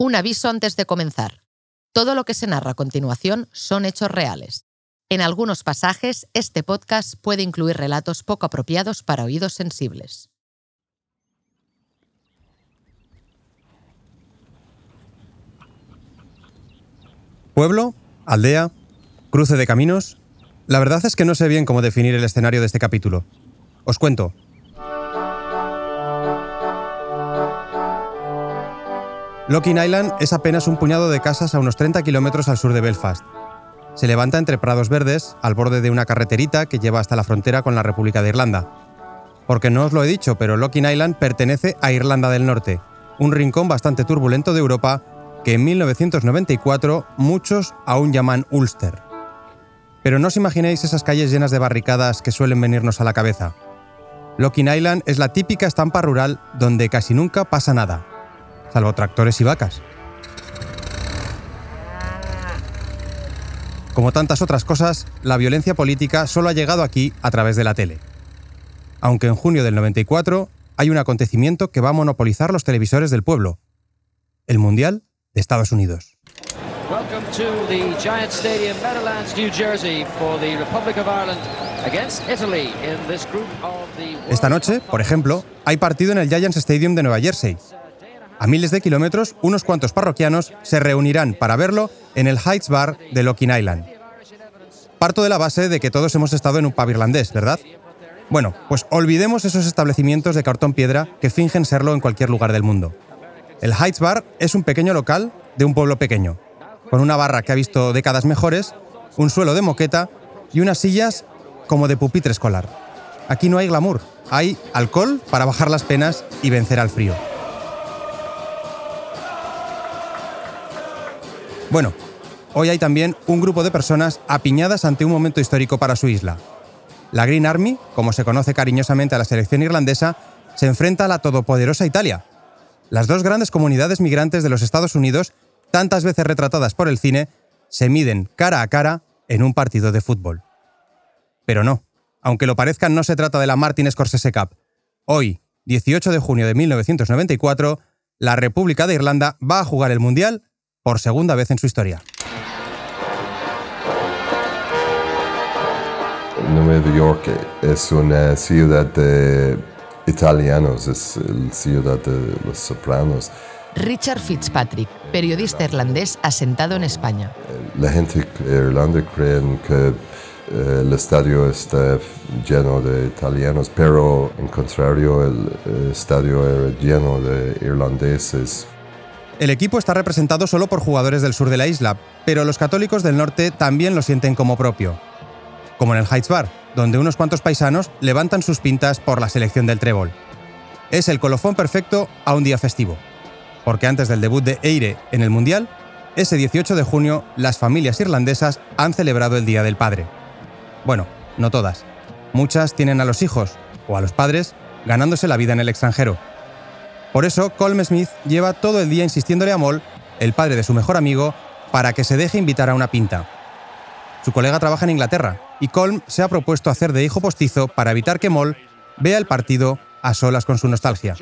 Un aviso antes de comenzar. Todo lo que se narra a continuación son hechos reales. En algunos pasajes, este podcast puede incluir relatos poco apropiados para oídos sensibles. Pueblo, aldea, cruce de caminos. La verdad es que no sé bien cómo definir el escenario de este capítulo. Os cuento. Locking Island es apenas un puñado de casas a unos 30 kilómetros al sur de Belfast. Se levanta entre prados verdes, al borde de una carreterita que lleva hasta la frontera con la República de Irlanda. Porque no os lo he dicho, pero Locking Island pertenece a Irlanda del Norte, un rincón bastante turbulento de Europa que en 1994 muchos aún llaman Ulster. Pero no os imaginéis esas calles llenas de barricadas que suelen venirnos a la cabeza. Locking Island es la típica estampa rural donde casi nunca pasa nada, salvo tractores y vacas. Como tantas otras cosas, la violencia política solo ha llegado aquí a través de la tele. Aunque en junio del 94 hay un acontecimiento que va a monopolizar los televisores del pueblo. El Mundial de Estados Unidos. Esta noche, por ejemplo, hay partido en el Giants Stadium de Nueva Jersey, a miles de kilómetros, unos cuantos parroquianos se reunirán para verlo en el Heights Bar de Locking Island. Parto de la base de que todos hemos estado en un pub irlandés, ¿verdad? Bueno, pues olvidemos esos establecimientos de cartón piedra que fingen serlo en cualquier lugar del mundo. El Heights Bar es un pequeño local de un pueblo pequeño, con una barra que ha visto décadas mejores, un suelo de moqueta y unas sillas como de pupitre escolar. Aquí no hay glamour, hay alcohol para bajar las penas y vencer al frío. Bueno, hoy hay también un grupo de personas apiñadas ante un momento histórico para su isla. La Green Army, como se conoce cariñosamente a la selección irlandesa, se enfrenta a la todopoderosa Italia. Las dos grandes comunidades migrantes de los Estados Unidos, tantas veces retratadas por el cine, se miden cara a cara en un partido de fútbol. Pero no, aunque lo parezcan, no se trata de la Martin Scorsese Cup. Hoy, 18 de junio de 1994, la República de Irlanda va a jugar el Mundial por segunda vez en su historia. Nueva York es una ciudad de italianos, es la ciudad de los sopranos. Richard Fitzpatrick, periodista irlandés asentado en España. La gente de Irlanda cree que eh, el estadio está lleno de italianos, pero en contrario el estadio era lleno de irlandeses el equipo está representado solo por jugadores del sur de la isla, pero los católicos del norte también lo sienten como propio. Como en el Heights Bar, donde unos cuantos paisanos levantan sus pintas por la selección del trébol. Es el colofón perfecto a un día festivo, porque antes del debut de Eire en el Mundial, ese 18 de junio las familias irlandesas han celebrado el Día del Padre. Bueno, no todas. Muchas tienen a los hijos, o a los padres, ganándose la vida en el extranjero, por eso, Colm Smith lleva todo el día insistiéndole a Moll, el padre de su mejor amigo, para que se deje invitar a una pinta. Su colega trabaja en Inglaterra y Colm se ha propuesto hacer de hijo postizo para evitar que Moll vea el partido a solas con su nostalgia.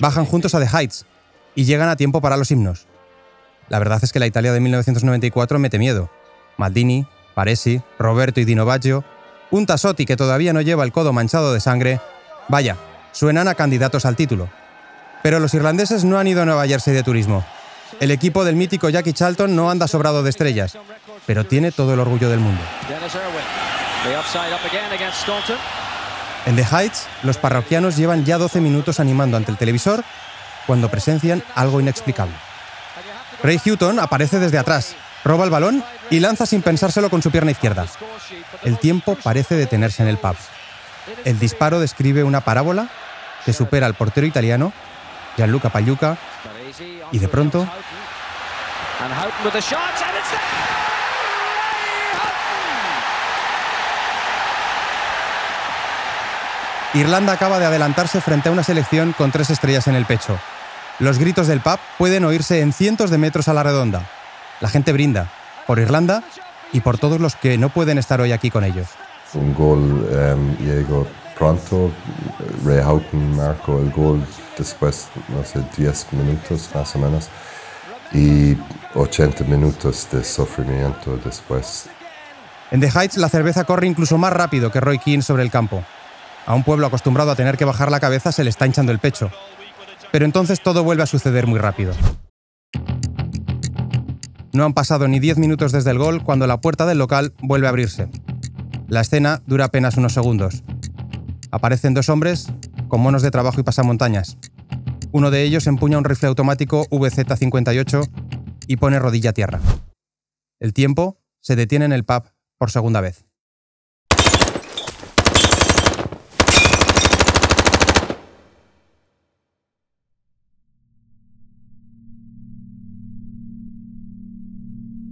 Bajan juntos a The Heights y llegan a tiempo para los himnos. La verdad es que la Italia de 1994 mete miedo. Maldini, Paresi, Roberto y Dino Baggio, un Tassotti que todavía no lleva el codo manchado de sangre, vaya, suenan a candidatos al título. Pero los irlandeses no han ido a Nueva Jersey de turismo. El equipo del mítico Jackie Charlton no anda sobrado de estrellas, pero tiene todo el orgullo del mundo. En The Heights, los parroquianos llevan ya 12 minutos animando ante el televisor cuando presencian algo inexplicable. Ray Houghton aparece desde atrás, roba el balón y lanza sin pensárselo con su pierna izquierda. El tiempo parece detenerse en el pub. El disparo describe una parábola que supera al portero italiano Gianluca Pagliuca y de pronto Irlanda acaba de adelantarse frente a una selección con tres estrellas en el pecho. Los gritos del pub pueden oírse en cientos de metros a la redonda. La gente brinda por Irlanda y por todos los que no pueden estar hoy aquí con ellos. Un gol em, llegó pronto, Ray Houghton marcó el gol después, no sé, 10 minutos más o menos. y 80 minutos de sufrimiento después. En The Heights la cerveza corre incluso más rápido que Roy Keane sobre el campo. A un pueblo acostumbrado a tener que bajar la cabeza se le está hinchando el pecho. Pero entonces todo vuelve a suceder muy rápido. No han pasado ni 10 minutos desde el gol cuando la puerta del local vuelve a abrirse. La escena dura apenas unos segundos. Aparecen dos hombres con monos de trabajo y pasamontañas. Uno de ellos empuña un rifle automático VZ-58 y pone rodilla a tierra. El tiempo se detiene en el pub por segunda vez.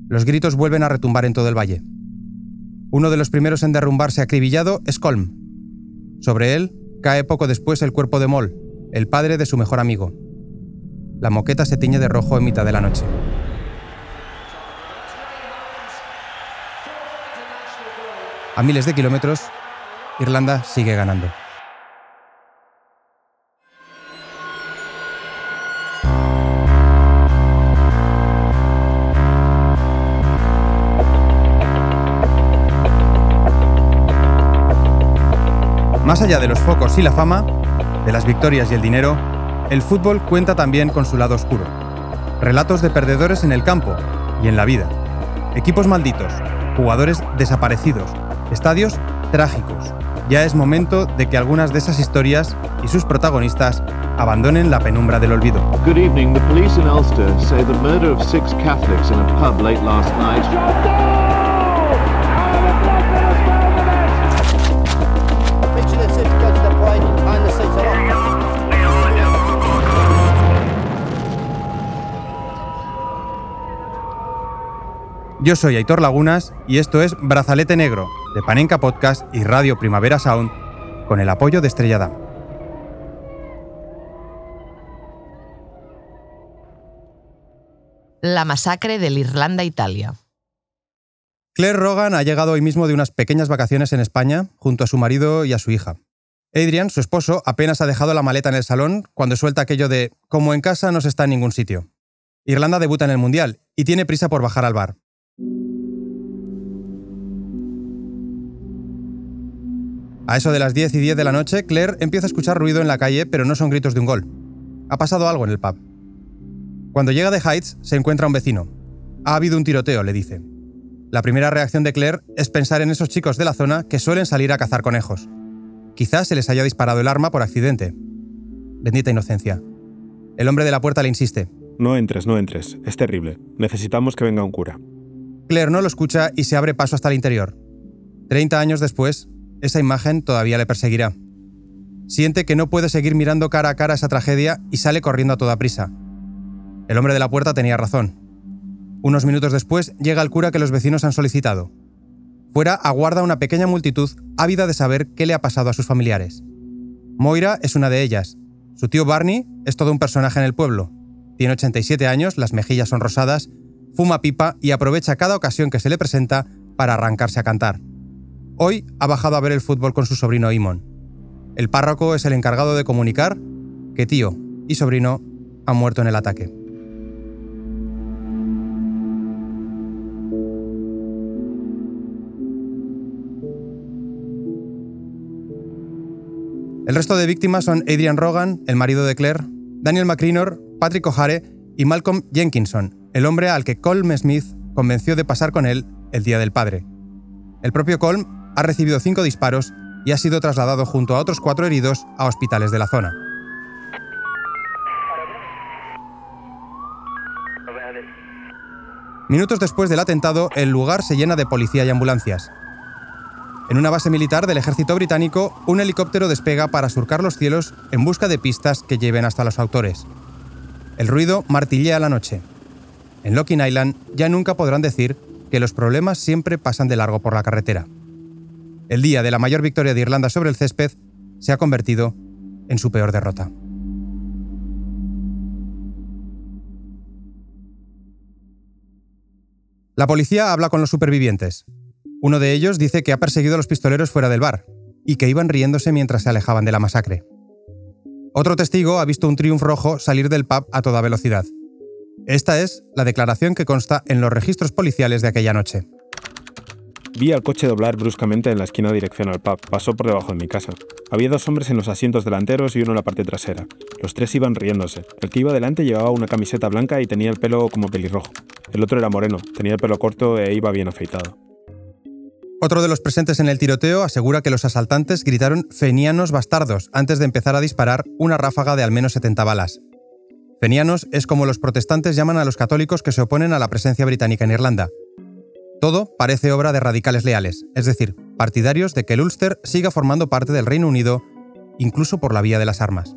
Los gritos vuelven a retumbar en todo el valle. Uno de los primeros en derrumbarse acribillado es Colm. Sobre él cae poco después el cuerpo de Moll, el padre de su mejor amigo. La moqueta se tiñe de rojo en mitad de la noche. A miles de kilómetros, Irlanda sigue ganando. Más allá de los focos y la fama, de las victorias y el dinero, el fútbol cuenta también con su lado oscuro. Relatos de perdedores en el campo y en la vida. Equipos malditos, jugadores desaparecidos, estadios trágicos. Ya es momento de que algunas de esas historias y sus protagonistas abandonen la penumbra del olvido. Good evening. The police in Ulster say the murder of six Catholics in a pub late last. Yo soy Aitor Lagunas y esto es Brazalete Negro, de Panenka Podcast y Radio Primavera Sound, con el apoyo de Estrella. La masacre del Irlanda-Italia. Claire Rogan ha llegado hoy mismo de unas pequeñas vacaciones en España junto a su marido y a su hija. Adrian, su esposo, apenas ha dejado la maleta en el salón cuando suelta aquello de como en casa no se está en ningún sitio. Irlanda debuta en el Mundial y tiene prisa por bajar al bar. A eso de las 10 y 10 de la noche, Claire empieza a escuchar ruido en la calle, pero no son gritos de un gol. Ha pasado algo en el pub. Cuando llega de Heights, se encuentra un vecino. Ha habido un tiroteo, le dice. La primera reacción de Claire es pensar en esos chicos de la zona que suelen salir a cazar conejos. Quizás se les haya disparado el arma por accidente. Bendita inocencia. El hombre de la puerta le insiste. No entres, no entres. Es terrible. Necesitamos que venga un cura. Claire no lo escucha y se abre paso hasta el interior. Treinta años después, esa imagen todavía le perseguirá. Siente que no puede seguir mirando cara a cara esa tragedia y sale corriendo a toda prisa. El hombre de la puerta tenía razón. Unos minutos después llega el cura que los vecinos han solicitado. Fuera aguarda una pequeña multitud ávida de saber qué le ha pasado a sus familiares. Moira es una de ellas. Su tío Barney es todo un personaje en el pueblo. Tiene 87 años, las mejillas son rosadas, fuma pipa y aprovecha cada ocasión que se le presenta para arrancarse a cantar. Hoy ha bajado a ver el fútbol con su sobrino Imon. El párroco es el encargado de comunicar que tío y sobrino han muerto en el ataque. El resto de víctimas son Adrian Rogan, el marido de Claire, Daniel McCrinor, Patrick O'Hare y Malcolm Jenkinson, el hombre al que Colm Smith convenció de pasar con él el Día del Padre. El propio Colm ha recibido cinco disparos y ha sido trasladado junto a otros cuatro heridos a hospitales de la zona. Minutos después del atentado, el lugar se llena de policía y ambulancias. En una base militar del ejército británico, un helicóptero despega para surcar los cielos en busca de pistas que lleven hasta los autores. El ruido martillea la noche. En Locking Island ya nunca podrán decir que los problemas siempre pasan de largo por la carretera el día de la mayor victoria de Irlanda sobre el césped se ha convertido en su peor derrota. La policía habla con los supervivientes. Uno de ellos dice que ha perseguido a los pistoleros fuera del bar y que iban riéndose mientras se alejaban de la masacre. Otro testigo ha visto un Triumph rojo salir del pub a toda velocidad. Esta es la declaración que consta en los registros policiales de aquella noche. Vi al coche doblar bruscamente en la esquina dirección al pub. Pasó por debajo de mi casa. Había dos hombres en los asientos delanteros y uno en la parte trasera. Los tres iban riéndose. El que iba delante llevaba una camiseta blanca y tenía el pelo como pelirrojo. El otro era moreno, tenía el pelo corto e iba bien afeitado. Otro de los presentes en el tiroteo asegura que los asaltantes gritaron fenianos bastardos antes de empezar a disparar una ráfaga de al menos 70 balas. Fenianos es como los protestantes llaman a los católicos que se oponen a la presencia británica en Irlanda. Todo parece obra de radicales leales, es decir, partidarios de que el Ulster siga formando parte del Reino Unido, incluso por la vía de las armas.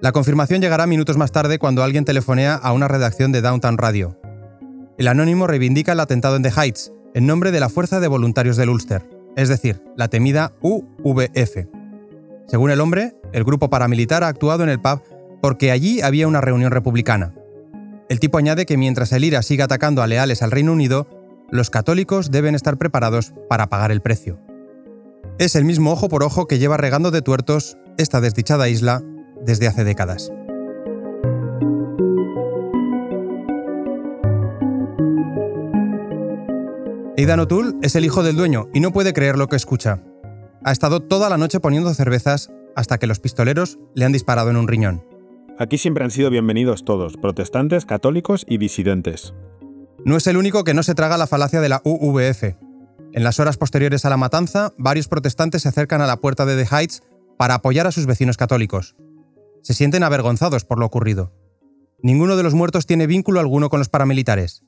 La confirmación llegará minutos más tarde cuando alguien telefonea a una redacción de Downtown Radio. El anónimo reivindica el atentado en The Heights, en nombre de la Fuerza de Voluntarios del Ulster, es decir, la temida UVF. Según el hombre, el grupo paramilitar ha actuado en el pub porque allí había una reunión republicana. El tipo añade que mientras el IRA siga atacando a leales al Reino Unido, los católicos deben estar preparados para pagar el precio. Es el mismo ojo por ojo que lleva regando de tuertos esta desdichada isla desde hace décadas. Aidan O'Toole es el hijo del dueño y no puede creer lo que escucha. Ha estado toda la noche poniendo cervezas hasta que los pistoleros le han disparado en un riñón. Aquí siempre han sido bienvenidos todos, protestantes, católicos y disidentes. No es el único que no se traga la falacia de la UVF. En las horas posteriores a la matanza, varios protestantes se acercan a la puerta de The Heights para apoyar a sus vecinos católicos. Se sienten avergonzados por lo ocurrido. Ninguno de los muertos tiene vínculo alguno con los paramilitares.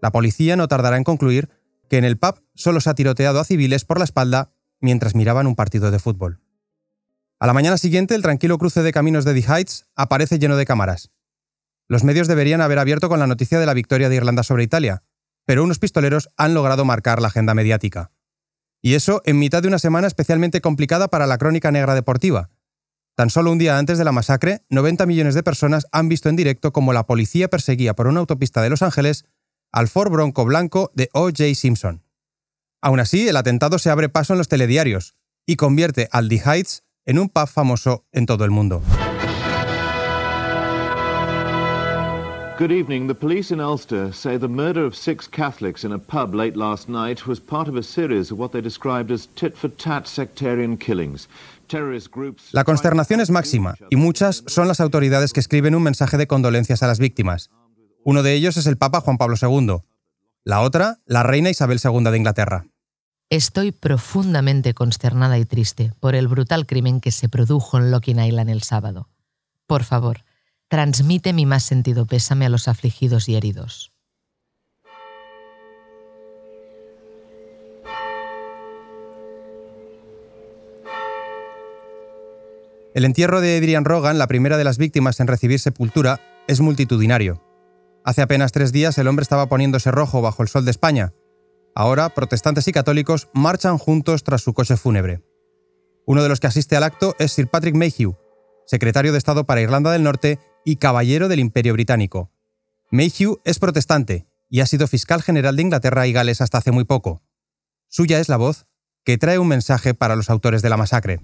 La policía no tardará en concluir que en el pub solo se ha tiroteado a civiles por la espalda mientras miraban un partido de fútbol. A la mañana siguiente, el tranquilo cruce de caminos de The Heights aparece lleno de cámaras. Los medios deberían haber abierto con la noticia de la victoria de Irlanda sobre Italia, pero unos pistoleros han logrado marcar la agenda mediática. Y eso en mitad de una semana especialmente complicada para la crónica negra deportiva. Tan solo un día antes de la masacre, 90 millones de personas han visto en directo cómo la policía perseguía por una autopista de Los Ángeles al Ford Bronco blanco de O.J. Simpson. Aún así, el atentado se abre paso en los telediarios y convierte al The Heights en un pub famoso en todo el mundo. Good evening. The police in Ulster say the murder of six Catholics in a pub late last night was part of a series of what they described as tit-for-tat sectarian killings. La consternación es máxima y muchas son las autoridades que escriben un mensaje de condolencias a las víctimas. Uno de ellos es el Papa Juan Pablo II. La otra, la reina Isabel II de Inglaterra. Estoy profundamente consternada y triste por el brutal crimen que se produjo en Locking Island el sábado. Por favor, transmite mi más sentido pésame a los afligidos y heridos. El entierro de Adrian Rogan, la primera de las víctimas en recibir sepultura, es multitudinario. Hace apenas tres días el hombre estaba poniéndose rojo bajo el sol de España, Ahora, protestantes y católicos marchan juntos tras su coche fúnebre. Uno de los que asiste al acto es Sir Patrick Mayhew, secretario de Estado para Irlanda del Norte y caballero del Imperio Británico. Mayhew es protestante y ha sido fiscal general de Inglaterra y Gales hasta hace muy poco. Suya es la voz que trae un mensaje para los autores de la masacre.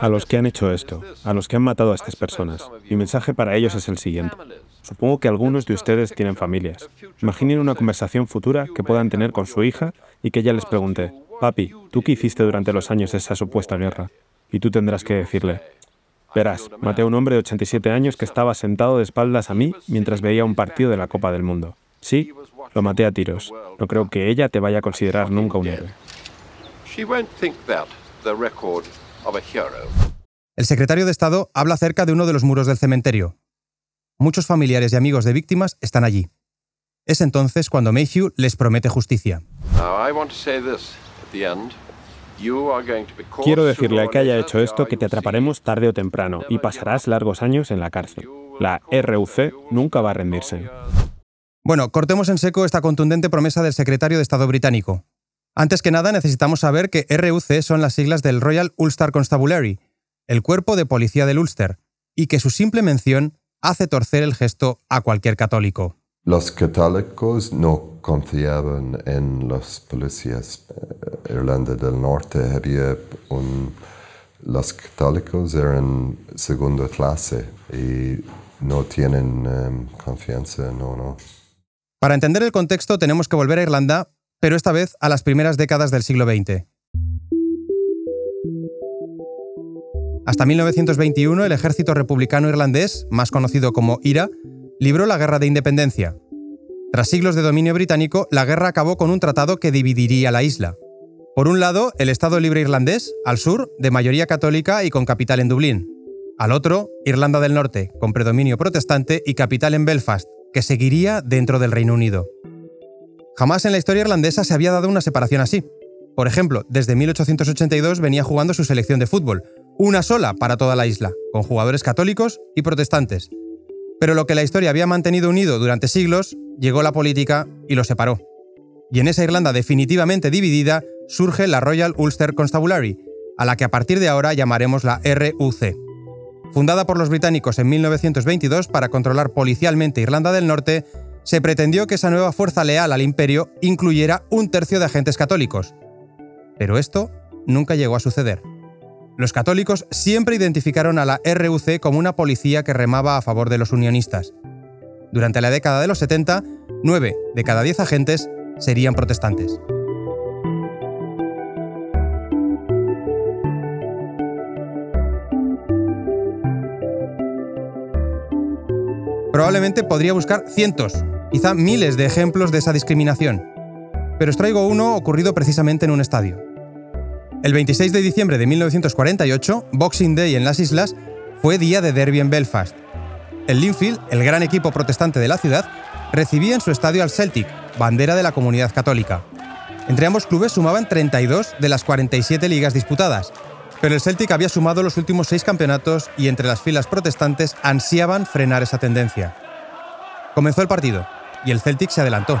A los que han hecho esto, a los que han matado a estas personas, mi mensaje para ellos es el siguiente. Supongo que algunos de ustedes tienen familias. Imaginen una conversación futura que puedan tener con su hija y que ella les pregunte, papi, ¿tú qué hiciste durante los años de esa supuesta guerra? Y tú tendrás que decirle, verás, maté a un hombre de 87 años que estaba sentado de espaldas a mí mientras veía un partido de la Copa del Mundo. Sí, lo maté a tiros. No creo que ella te vaya a considerar nunca un héroe. El secretario de Estado habla acerca de uno de los muros del cementerio, Muchos familiares y amigos de víctimas están allí. Es entonces cuando Mayhew les promete justicia. Quiero decirle a que haya hecho esto que te atraparemos tarde o temprano y pasarás largos años en la cárcel. La RUC nunca va a rendirse. Bueno, cortemos en seco esta contundente promesa del secretario de Estado británico. Antes que nada, necesitamos saber que RUC son las siglas del Royal Ulster Constabulary, el cuerpo de policía del Ulster, y que su simple mención hace torcer el gesto a cualquier católico. Los católicos no confiaban en los policías. Eh, Irlanda del Norte había un Los católicos eran segunda clase y no tienen em, confianza, no, no. Para entender el contexto tenemos que volver a Irlanda, pero esta vez a las primeras décadas del siglo XX. Hasta 1921 el ejército republicano irlandés, más conocido como IRA, libró la Guerra de Independencia. Tras siglos de dominio británico, la guerra acabó con un tratado que dividiría la isla. Por un lado, el Estado libre irlandés, al sur, de mayoría católica y con capital en Dublín. Al otro, Irlanda del Norte, con predominio protestante y capital en Belfast, que seguiría dentro del Reino Unido. Jamás en la historia irlandesa se había dado una separación así. Por ejemplo, desde 1882 venía jugando su selección de fútbol, una sola para toda la isla, con jugadores católicos y protestantes. Pero lo que la historia había mantenido unido durante siglos, llegó la política y lo separó. Y en esa Irlanda definitivamente dividida surge la Royal Ulster Constabulary, a la que a partir de ahora llamaremos la RUC. Fundada por los británicos en 1922 para controlar policialmente Irlanda del Norte, se pretendió que esa nueva fuerza leal al imperio incluyera un tercio de agentes católicos. Pero esto nunca llegó a suceder. Los católicos siempre identificaron a la RUC como una policía que remaba a favor de los unionistas. Durante la década de los 70, 9 de cada 10 agentes serían protestantes. Probablemente podría buscar cientos, quizá miles de ejemplos de esa discriminación, pero os traigo uno ocurrido precisamente en un estadio. El 26 de diciembre de 1948, Boxing Day en las islas, fue día de derby en Belfast. El Linfield, el gran equipo protestante de la ciudad, recibía en su estadio al Celtic, bandera de la comunidad católica. Entre ambos clubes sumaban 32 de las 47 ligas disputadas, pero el Celtic había sumado los últimos seis campeonatos y entre las filas protestantes ansiaban frenar esa tendencia. Comenzó el partido y el Celtic se adelantó.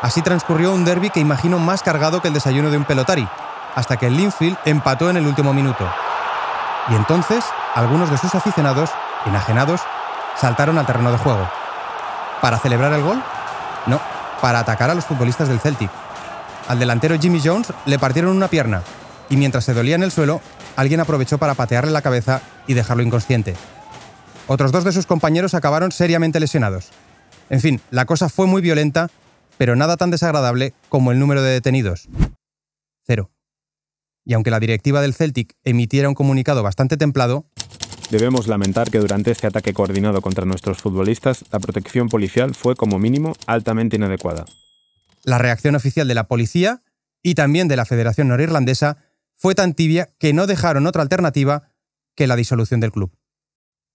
Así transcurrió un derby que imagino más cargado que el desayuno de un pelotari, hasta que el Linfield empató en el último minuto. Y entonces, algunos de sus aficionados, enajenados, saltaron al terreno de juego. ¿Para celebrar el gol? No, para atacar a los futbolistas del Celtic. Al delantero Jimmy Jones le partieron una pierna y mientras se dolía en el suelo, alguien aprovechó para patearle la cabeza y dejarlo inconsciente. Otros dos de sus compañeros acabaron seriamente lesionados. En fin, la cosa fue muy violenta, pero nada tan desagradable como el número de detenidos. Cero. Y aunque la directiva del Celtic emitiera un comunicado bastante templado, Debemos lamentar que durante este ataque coordinado contra nuestros futbolistas, la protección policial fue como mínimo altamente inadecuada. La reacción oficial de la policía y también de la Federación Norirlandesa fue tan tibia que no dejaron otra alternativa que la disolución del club.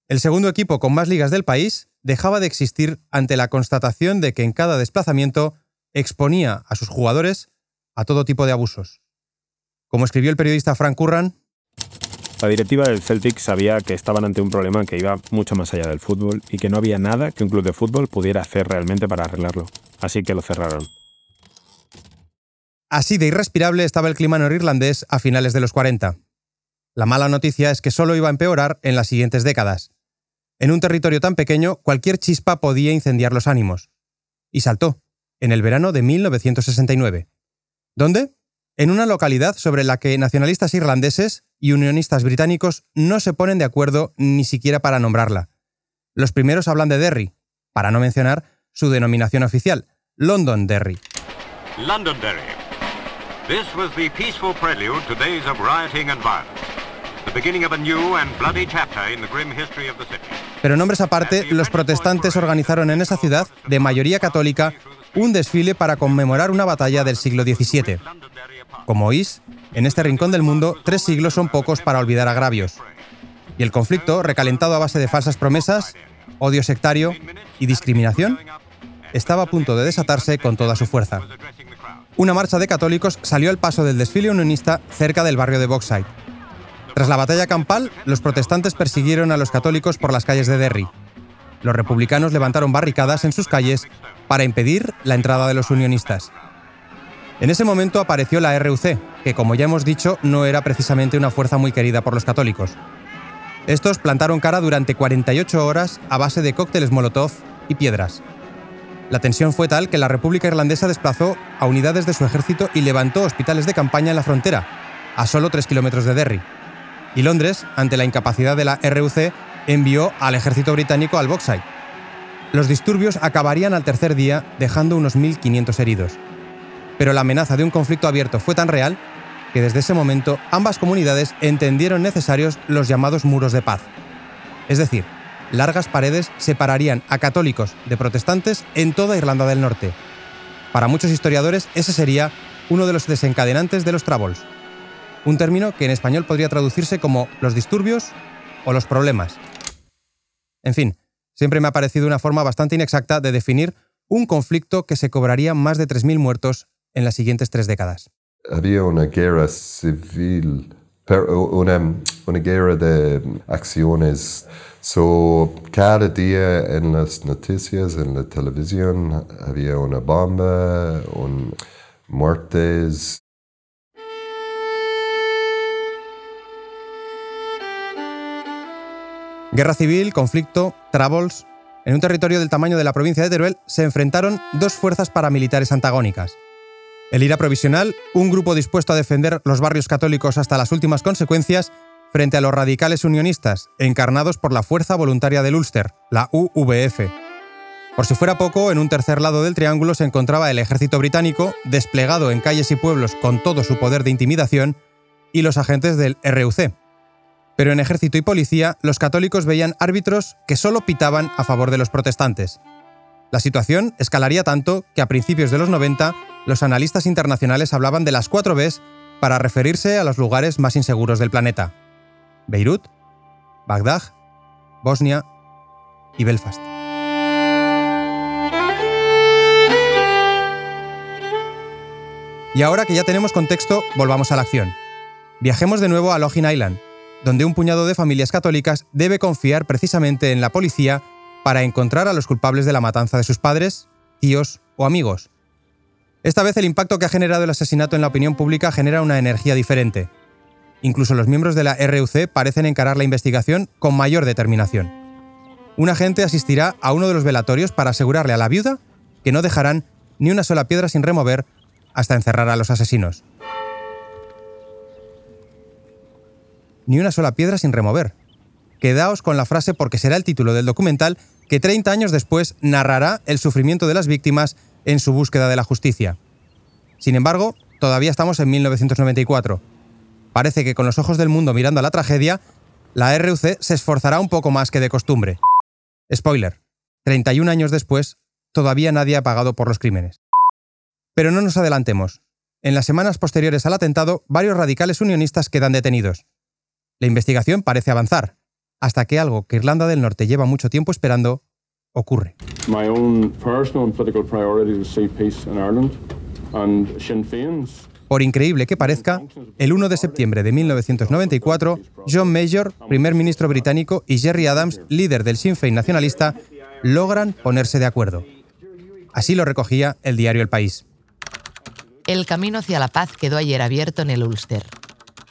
El segundo equipo con más ligas del país dejaba de existir ante la constatación de que en cada desplazamiento exponía a sus jugadores a todo tipo de abusos. Como escribió el periodista Frank Curran, la directiva del Celtic sabía que estaban ante un problema que iba mucho más allá del fútbol y que no había nada que un club de fútbol pudiera hacer realmente para arreglarlo. Así que lo cerraron. Así de irrespirable estaba el clima norirlandés a finales de los 40. La mala noticia es que solo iba a empeorar en las siguientes décadas. En un territorio tan pequeño, cualquier chispa podía incendiar los ánimos. Y saltó, en el verano de 1969. ¿Dónde? En una localidad sobre la que nacionalistas irlandeses y unionistas británicos no se ponen de acuerdo ni siquiera para nombrarla. Los primeros hablan de Derry, para no mencionar su denominación oficial, Londonderry. Londonderry. This was the peaceful prelude to days of rioting and violence. Pero nombres aparte, los protestantes organizaron en esa ciudad, de mayoría católica, un desfile para conmemorar una batalla del siglo XVII. Como oís, en este rincón del mundo, tres siglos son pocos para olvidar agravios. Y el conflicto, recalentado a base de falsas promesas, odio sectario y discriminación, estaba a punto de desatarse con toda su fuerza una marcha de católicos salió al paso del desfile unionista cerca del barrio de Boxside. Tras la batalla campal, los protestantes persiguieron a los católicos por las calles de Derry. Los republicanos levantaron barricadas en sus calles para impedir la entrada de los unionistas. En ese momento apareció la RUC, que como ya hemos dicho no era precisamente una fuerza muy querida por los católicos. Estos plantaron cara durante 48 horas a base de cócteles Molotov y piedras. La tensión fue tal que la República Irlandesa desplazó a unidades de su ejército y levantó hospitales de campaña en la frontera, a solo 3 kilómetros de Derry. Y Londres, ante la incapacidad de la RUC, envió al ejército británico al Boxite. Los disturbios acabarían al tercer día, dejando unos 1.500 heridos. Pero la amenaza de un conflicto abierto fue tan real que desde ese momento ambas comunidades entendieron necesarios los llamados muros de paz. Es decir, largas paredes separarían a católicos de protestantes en toda Irlanda del Norte. Para muchos historiadores ese sería uno de los desencadenantes de los Troubles, un término que en español podría traducirse como los disturbios o los problemas. En fin, siempre me ha parecido una forma bastante inexacta de definir un conflicto que se cobraría más de 3.000 muertos en las siguientes tres décadas. Había una guerra civil, una, una guerra de acciones. So, cada día en las noticias, en la televisión, había una bomba, un, muertes. Guerra civil, conflicto, troubles. En un territorio del tamaño de la provincia de Teruel se enfrentaron dos fuerzas paramilitares antagónicas. El IRA provisional, un grupo dispuesto a defender los barrios católicos hasta las últimas consecuencias, frente a los radicales unionistas, encarnados por la Fuerza Voluntaria del Ulster, la UVF. Por si fuera poco, en un tercer lado del triángulo se encontraba el ejército británico, desplegado en calles y pueblos con todo su poder de intimidación, y los agentes del RUC, pero en ejército y policía, los católicos veían árbitros que solo pitaban a favor de los protestantes. La situación escalaría tanto que a principios de los 90 los analistas internacionales hablaban de las cuatro Bs para referirse a los lugares más inseguros del planeta. Beirut, Bagdad, Bosnia y Belfast. Y ahora que ya tenemos contexto, volvamos a la acción. Viajemos de nuevo a Login Island, donde un puñado de familias católicas debe confiar precisamente en la policía para encontrar a los culpables de la matanza de sus padres, tíos o amigos. Esta vez el impacto que ha generado el asesinato en la opinión pública genera una energía diferente. Incluso los miembros de la RUC parecen encarar la investigación con mayor determinación. Un agente asistirá a uno de los velatorios para asegurarle a la viuda que no dejarán ni una sola piedra sin remover hasta encerrar a los asesinos. Ni una sola piedra sin remover. Quedaos con la frase porque será el título del documental que 30 años después narrará el sufrimiento de las víctimas en su búsqueda de la justicia. Sin embargo, todavía estamos en 1994. Parece que con los ojos del mundo mirando a la tragedia, la RUC se esforzará un poco más que de costumbre. Spoiler, 31 años después, todavía nadie ha pagado por los crímenes. Pero no nos adelantemos. En las semanas posteriores al atentado, varios radicales unionistas quedan detenidos. La investigación parece avanzar, hasta que algo que Irlanda del Norte lleva mucho tiempo esperando ocurre. Por increíble que parezca, el 1 de septiembre de 1994, John Major, primer ministro británico, y Jerry Adams, líder del Sinn Féin nacionalista, logran ponerse de acuerdo. Así lo recogía el diario El País. El camino hacia la paz quedó ayer abierto en el Ulster.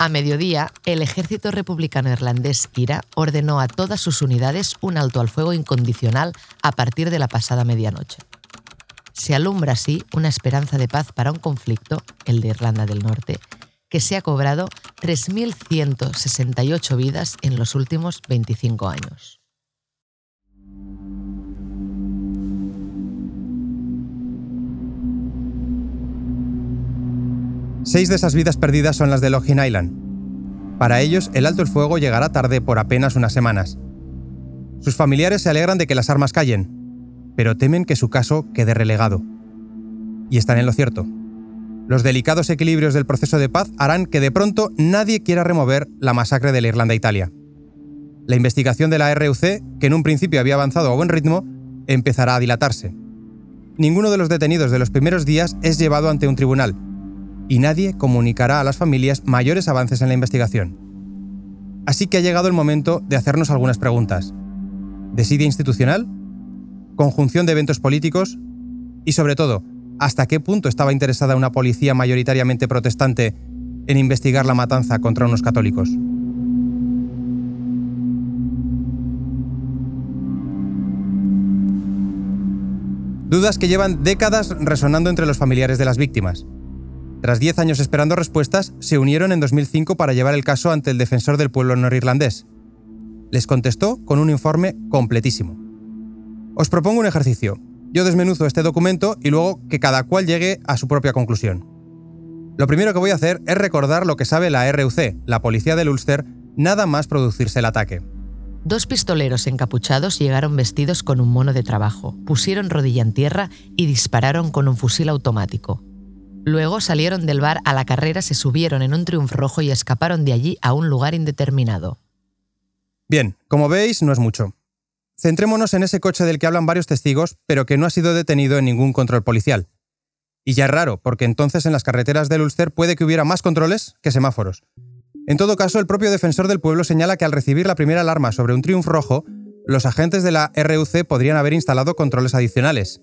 A mediodía, el ejército republicano irlandés IRA ordenó a todas sus unidades un alto al fuego incondicional a partir de la pasada medianoche. Se alumbra así una esperanza de paz para un conflicto, el de Irlanda del Norte, que se ha cobrado 3.168 vidas en los últimos 25 años. Seis de esas vidas perdidas son las de Login Island. Para ellos, el alto el fuego llegará tarde por apenas unas semanas. Sus familiares se alegran de que las armas callen, pero temen que su caso quede relegado. Y están en lo cierto. Los delicados equilibrios del proceso de paz harán que de pronto nadie quiera remover la masacre de la Irlanda-Italia. La investigación de la RUC, que en un principio había avanzado a buen ritmo, empezará a dilatarse. Ninguno de los detenidos de los primeros días es llevado ante un tribunal, y nadie comunicará a las familias mayores avances en la investigación. Así que ha llegado el momento de hacernos algunas preguntas. ¿Desidia institucional? ¿Conjunción de eventos políticos? Y sobre todo, ¿hasta qué punto estaba interesada una policía mayoritariamente protestante en investigar la matanza contra unos católicos? Dudas que llevan décadas resonando entre los familiares de las víctimas. Tras 10 años esperando respuestas, se unieron en 2005 para llevar el caso ante el defensor del pueblo norirlandés. Les contestó con un informe completísimo. Os propongo un ejercicio. Yo desmenuzo este documento y luego que cada cual llegue a su propia conclusión. Lo primero que voy a hacer es recordar lo que sabe la RUC, la policía del Ulster, nada más producirse el ataque. Dos pistoleros encapuchados llegaron vestidos con un mono de trabajo, pusieron rodilla en tierra y dispararon con un fusil automático. Luego salieron del bar a la carrera, se subieron en un triunfo rojo y escaparon de allí a un lugar indeterminado. Bien, como veis, no es mucho. Centrémonos en ese coche del que hablan varios testigos, pero que no ha sido detenido en ningún control policial. Y ya es raro, porque entonces en las carreteras del Ulster puede que hubiera más controles que semáforos. En todo caso, el propio defensor del pueblo señala que al recibir la primera alarma sobre un triunfo rojo, los agentes de la RUC podrían haber instalado controles adicionales.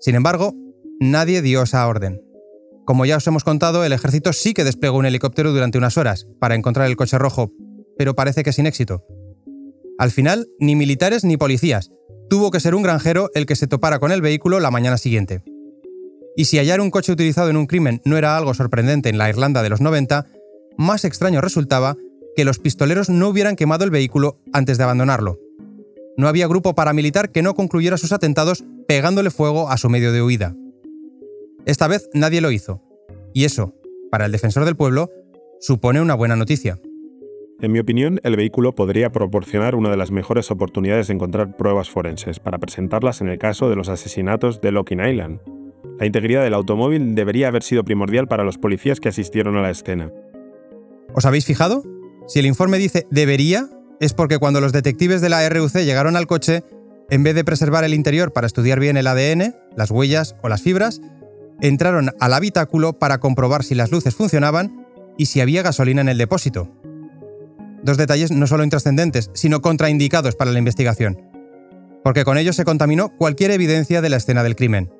Sin embargo, nadie dio esa orden. Como ya os hemos contado, el ejército sí que desplegó un helicóptero durante unas horas para encontrar el coche rojo, pero parece que sin éxito. Al final, ni militares ni policías. Tuvo que ser un granjero el que se topara con el vehículo la mañana siguiente. Y si hallar un coche utilizado en un crimen no era algo sorprendente en la Irlanda de los 90, más extraño resultaba que los pistoleros no hubieran quemado el vehículo antes de abandonarlo. No había grupo paramilitar que no concluyera sus atentados pegándole fuego a su medio de huida. Esta vez nadie lo hizo. Y eso, para el defensor del pueblo, supone una buena noticia. En mi opinión, el vehículo podría proporcionar una de las mejores oportunidades de encontrar pruebas forenses para presentarlas en el caso de los asesinatos de Locking Island. La integridad del automóvil debería haber sido primordial para los policías que asistieron a la escena. ¿Os habéis fijado? Si el informe dice debería, es porque cuando los detectives de la RUC llegaron al coche, en vez de preservar el interior para estudiar bien el ADN, las huellas o las fibras, entraron al habitáculo para comprobar si las luces funcionaban y si había gasolina en el depósito. Dos detalles no solo intrascendentes, sino contraindicados para la investigación, porque con ellos se contaminó cualquier evidencia de la escena del crimen.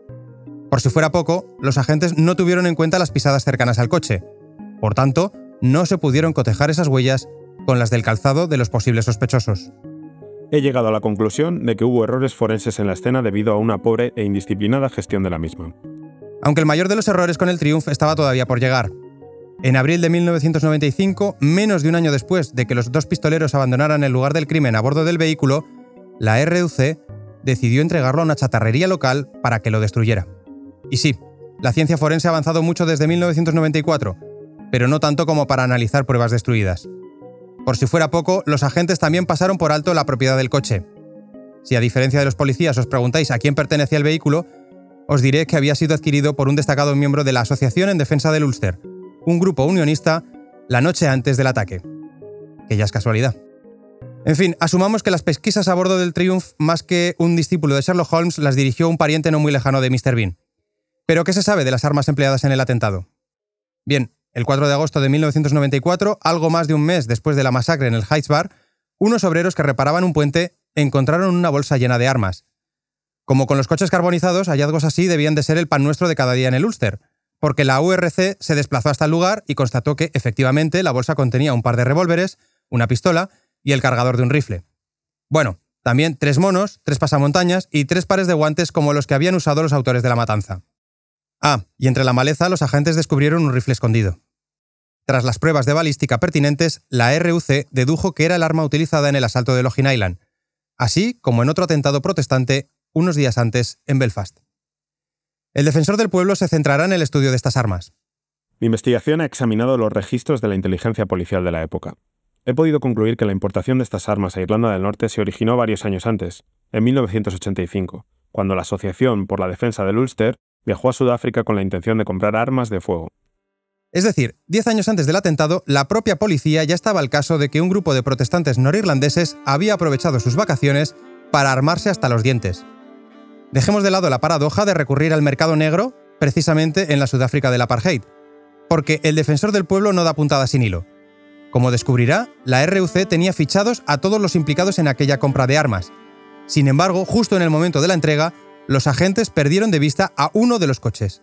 Por si fuera poco, los agentes no tuvieron en cuenta las pisadas cercanas al coche. Por tanto, no se pudieron cotejar esas huellas con las del calzado de los posibles sospechosos. He llegado a la conclusión de que hubo errores forenses en la escena debido a una pobre e indisciplinada gestión de la misma. Aunque el mayor de los errores con el Triumph estaba todavía por llegar. En abril de 1995, menos de un año después de que los dos pistoleros abandonaran el lugar del crimen a bordo del vehículo, la RUC decidió entregarlo a una chatarrería local para que lo destruyera. Y sí, la ciencia forense ha avanzado mucho desde 1994, pero no tanto como para analizar pruebas destruidas. Por si fuera poco, los agentes también pasaron por alto la propiedad del coche. Si a diferencia de los policías os preguntáis a quién pertenecía el vehículo, os diré que había sido adquirido por un destacado miembro de la Asociación en Defensa del Ulster, un grupo unionista, la noche antes del ataque. Que ya es casualidad. En fin, asumamos que las pesquisas a bordo del Triumph, más que un discípulo de Sherlock Holmes, las dirigió un pariente no muy lejano de Mr. Bean. Pero ¿qué se sabe de las armas empleadas en el atentado? Bien, el 4 de agosto de 1994, algo más de un mes después de la masacre en el Heights Bar, unos obreros que reparaban un puente encontraron una bolsa llena de armas. Como con los coches carbonizados, hallazgos así debían de ser el pan nuestro de cada día en el Ulster, porque la URC se desplazó hasta el lugar y constató que, efectivamente, la bolsa contenía un par de revólveres, una pistola y el cargador de un rifle. Bueno, también tres monos, tres pasamontañas y tres pares de guantes como los que habían usado los autores de la matanza. Ah, y entre la maleza los agentes descubrieron un rifle escondido. Tras las pruebas de balística pertinentes, la RUC dedujo que era el arma utilizada en el asalto de Login Island, así como en otro atentado protestante unos días antes en Belfast. El defensor del pueblo se centrará en el estudio de estas armas. Mi investigación ha examinado los registros de la inteligencia policial de la época. He podido concluir que la importación de estas armas a Irlanda del Norte se originó varios años antes, en 1985, cuando la Asociación por la Defensa del Ulster viajó a Sudáfrica con la intención de comprar armas de fuego. Es decir, diez años antes del atentado, la propia policía ya estaba al caso de que un grupo de protestantes norirlandeses había aprovechado sus vacaciones para armarse hasta los dientes. Dejemos de lado la paradoja de recurrir al mercado negro, precisamente en la Sudáfrica del apartheid, porque el defensor del pueblo no da puntada sin hilo. Como descubrirá, la RUC tenía fichados a todos los implicados en aquella compra de armas. Sin embargo, justo en el momento de la entrega, los agentes perdieron de vista a uno de los coches.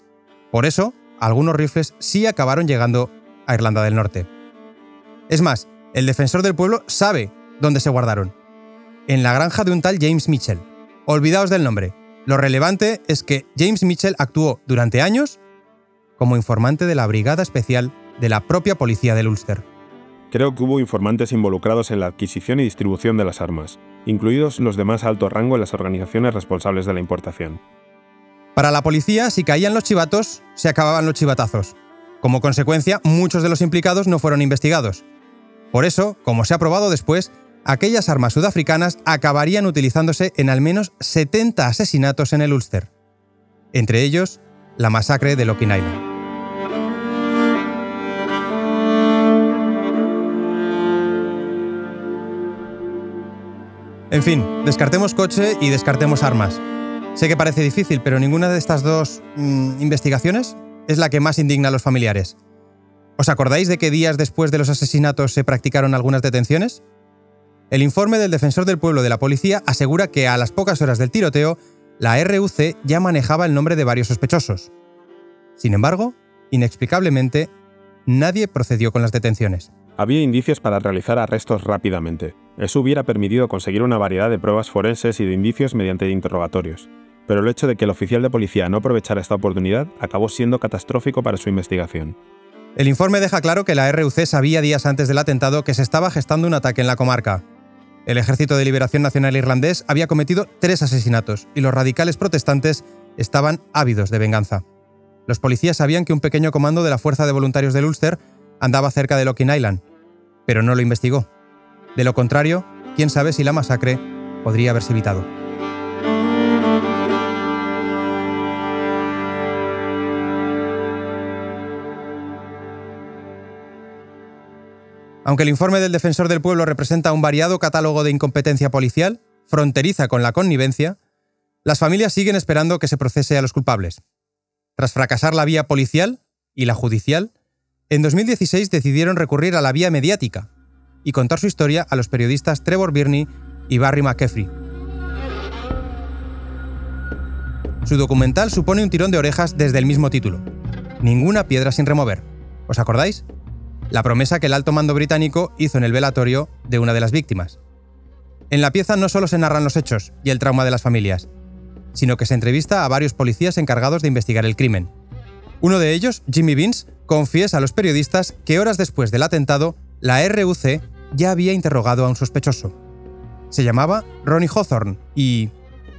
Por eso, algunos rifles sí acabaron llegando a Irlanda del Norte. Es más, el defensor del pueblo sabe dónde se guardaron. En la granja de un tal James Mitchell. Olvidaos del nombre. Lo relevante es que James Mitchell actuó durante años como informante de la Brigada Especial de la propia policía del Ulster. Creo que hubo informantes involucrados en la adquisición y distribución de las armas, incluidos los de más alto rango en las organizaciones responsables de la importación. Para la policía, si caían los chivatos, se acababan los chivatazos. Como consecuencia, muchos de los implicados no fueron investigados. Por eso, como se ha probado después, aquellas armas sudafricanas acabarían utilizándose en al menos 70 asesinatos en el Ulster. Entre ellos, la masacre de Locking. En fin, descartemos coche y descartemos armas. Sé que parece difícil, pero ninguna de estas dos mm, investigaciones es la que más indigna a los familiares. ¿Os acordáis de que días después de los asesinatos se practicaron algunas detenciones? El informe del defensor del pueblo de la policía asegura que a las pocas horas del tiroteo, la RUC ya manejaba el nombre de varios sospechosos. Sin embargo, inexplicablemente, nadie procedió con las detenciones. Había indicios para realizar arrestos rápidamente. Eso hubiera permitido conseguir una variedad de pruebas forenses y de indicios mediante interrogatorios. Pero el hecho de que el oficial de policía no aprovechara esta oportunidad acabó siendo catastrófico para su investigación. El informe deja claro que la RUC sabía días antes del atentado que se estaba gestando un ataque en la comarca. El Ejército de Liberación Nacional Irlandés había cometido tres asesinatos y los radicales protestantes estaban ávidos de venganza. Los policías sabían que un pequeño comando de la Fuerza de Voluntarios del Ulster andaba cerca de Locking Island, pero no lo investigó. De lo contrario, quién sabe si la masacre podría haberse evitado. Aunque el informe del defensor del pueblo representa un variado catálogo de incompetencia policial, fronteriza con la connivencia, las familias siguen esperando que se procese a los culpables. Tras fracasar la vía policial y la judicial, en 2016 decidieron recurrir a la vía mediática y contar su historia a los periodistas Trevor Birney y Barry McKeffrey. Su documental supone un tirón de orejas desde el mismo título. Ninguna piedra sin remover. ¿Os acordáis? La promesa que el alto mando británico hizo en el velatorio de una de las víctimas. En la pieza no solo se narran los hechos y el trauma de las familias, sino que se entrevista a varios policías encargados de investigar el crimen. Uno de ellos, Jimmy Beans, confiesa a los periodistas que horas después del atentado, la RUC ya había interrogado a un sospechoso. Se llamaba Ronnie Hawthorne y...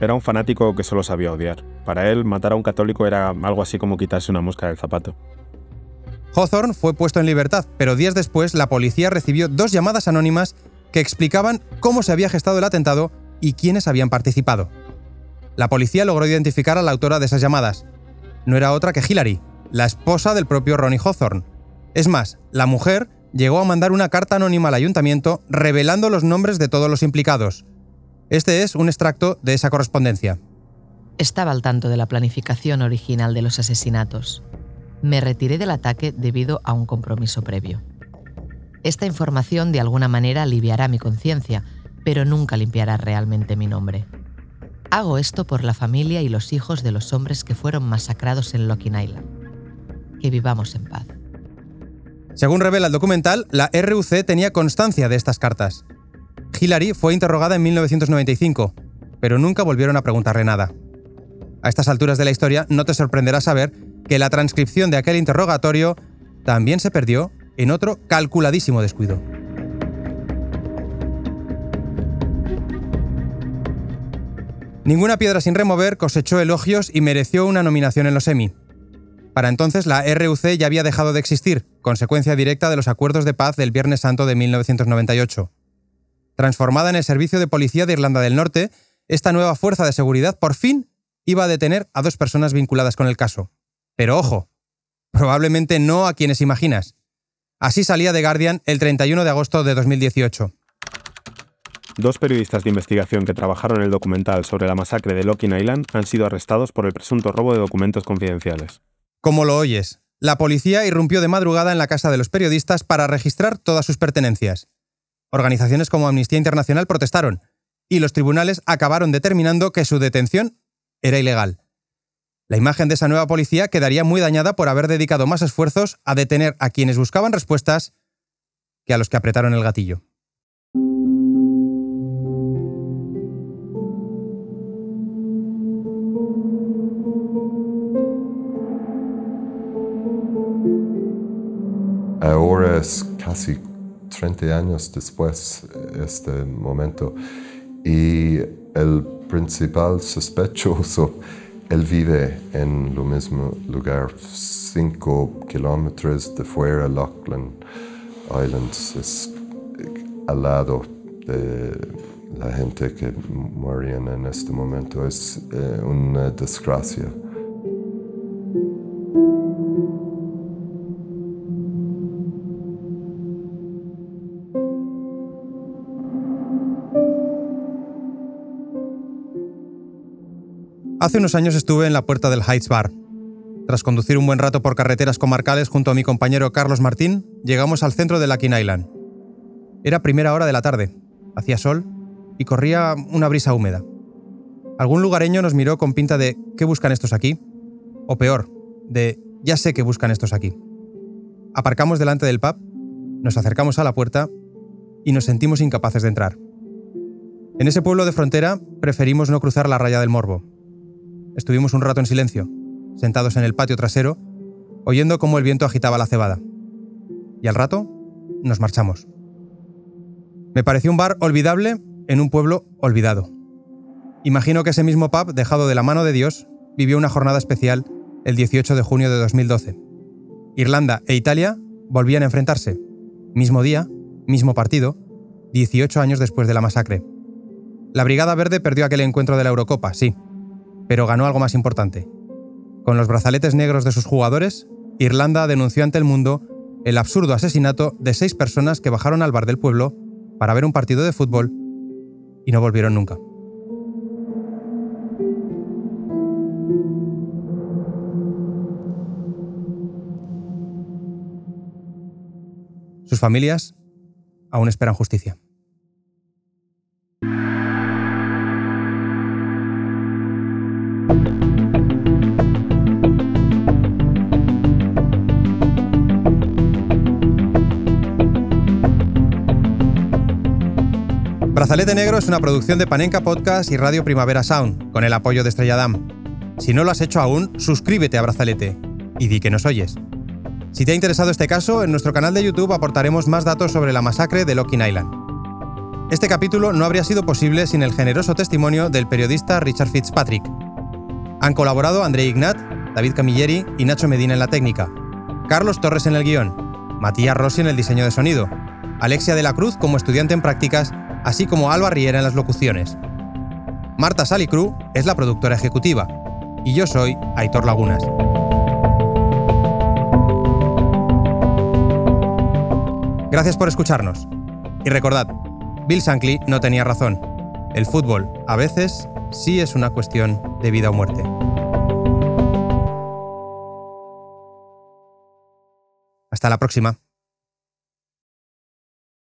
Era un fanático que solo sabía odiar. Para él, matar a un católico era algo así como quitarse una mosca del zapato. Hawthorne fue puesto en libertad, pero días después la policía recibió dos llamadas anónimas que explicaban cómo se había gestado el atentado y quiénes habían participado. La policía logró identificar a la autora de esas llamadas. No era otra que Hillary, la esposa del propio Ronnie Hawthorne. Es más, la mujer llegó a mandar una carta anónima al ayuntamiento revelando los nombres de todos los implicados. Este es un extracto de esa correspondencia. Estaba al tanto de la planificación original de los asesinatos. Me retiré del ataque debido a un compromiso previo. Esta información de alguna manera aliviará mi conciencia, pero nunca limpiará realmente mi nombre. Hago esto por la familia y los hijos de los hombres que fueron masacrados en Locking Island que vivamos en paz. Según revela el documental, la RUC tenía constancia de estas cartas. Hillary fue interrogada en 1995, pero nunca volvieron a preguntarle nada. A estas alturas de la historia no te sorprenderá saber que la transcripción de aquel interrogatorio también se perdió en otro calculadísimo descuido. Ninguna piedra sin remover cosechó elogios y mereció una nominación en los Emmy. Para entonces la RUC ya había dejado de existir, consecuencia directa de los acuerdos de paz del Viernes Santo de 1998. Transformada en el Servicio de Policía de Irlanda del Norte, esta nueva fuerza de seguridad por fin iba a detener a dos personas vinculadas con el caso. Pero ojo, probablemente no a quienes imaginas. Así salía The Guardian el 31 de agosto de 2018. Dos periodistas de investigación que trabajaron en el documental sobre la masacre de Locking Island han sido arrestados por el presunto robo de documentos confidenciales. Como lo oyes, la policía irrumpió de madrugada en la casa de los periodistas para registrar todas sus pertenencias. Organizaciones como Amnistía Internacional protestaron, y los tribunales acabaron determinando que su detención era ilegal. La imagen de esa nueva policía quedaría muy dañada por haber dedicado más esfuerzos a detener a quienes buscaban respuestas que a los que apretaron el gatillo. es casi 30 años después este momento y el principal sospechoso, él vive en lo mismo lugar, 5 kilómetros de fuera, Lockland Islands, es al lado de la gente que morían en este momento. Es eh, una desgracia. Hace unos años estuve en la puerta del Heights Bar. Tras conducir un buen rato por carreteras comarcales junto a mi compañero Carlos Martín, llegamos al centro de Lakin Island. Era primera hora de la tarde, hacía sol y corría una brisa húmeda. Algún lugareño nos miró con pinta de ¿qué buscan estos aquí? O peor, de ya sé que buscan estos aquí. Aparcamos delante del pub, nos acercamos a la puerta y nos sentimos incapaces de entrar. En ese pueblo de frontera preferimos no cruzar la raya del morbo, Estuvimos un rato en silencio, sentados en el patio trasero, oyendo cómo el viento agitaba la cebada. Y al rato, nos marchamos. Me pareció un bar olvidable en un pueblo olvidado. Imagino que ese mismo pub, dejado de la mano de Dios, vivió una jornada especial el 18 de junio de 2012. Irlanda e Italia volvían a enfrentarse. Mismo día, mismo partido, 18 años después de la masacre. La Brigada Verde perdió aquel encuentro de la Eurocopa, sí, pero ganó algo más importante. Con los brazaletes negros de sus jugadores, Irlanda denunció ante el mundo el absurdo asesinato de seis personas que bajaron al bar del pueblo para ver un partido de fútbol y no volvieron nunca. Sus familias aún esperan justicia. Brazalete Negro es una producción de Panenka Podcast y Radio Primavera Sound, con el apoyo de Estrella Damm. Si no lo has hecho aún, suscríbete a Brazalete y di que nos oyes. Si te ha interesado este caso, en nuestro canal de YouTube aportaremos más datos sobre la masacre de Locking Island. Este capítulo no habría sido posible sin el generoso testimonio del periodista Richard Fitzpatrick. Han colaborado André Ignat, David Camilleri y Nacho Medina en la técnica, Carlos Torres en el guion, Matías Rossi en el diseño de sonido, Alexia de la Cruz como estudiante en prácticas así como Alba Riera en las locuciones. Marta Salicru es la productora ejecutiva y yo soy Aitor Lagunas. Gracias por escucharnos. Y recordad, Bill Shankly no tenía razón. El fútbol, a veces, sí es una cuestión de vida o muerte. Hasta la próxima.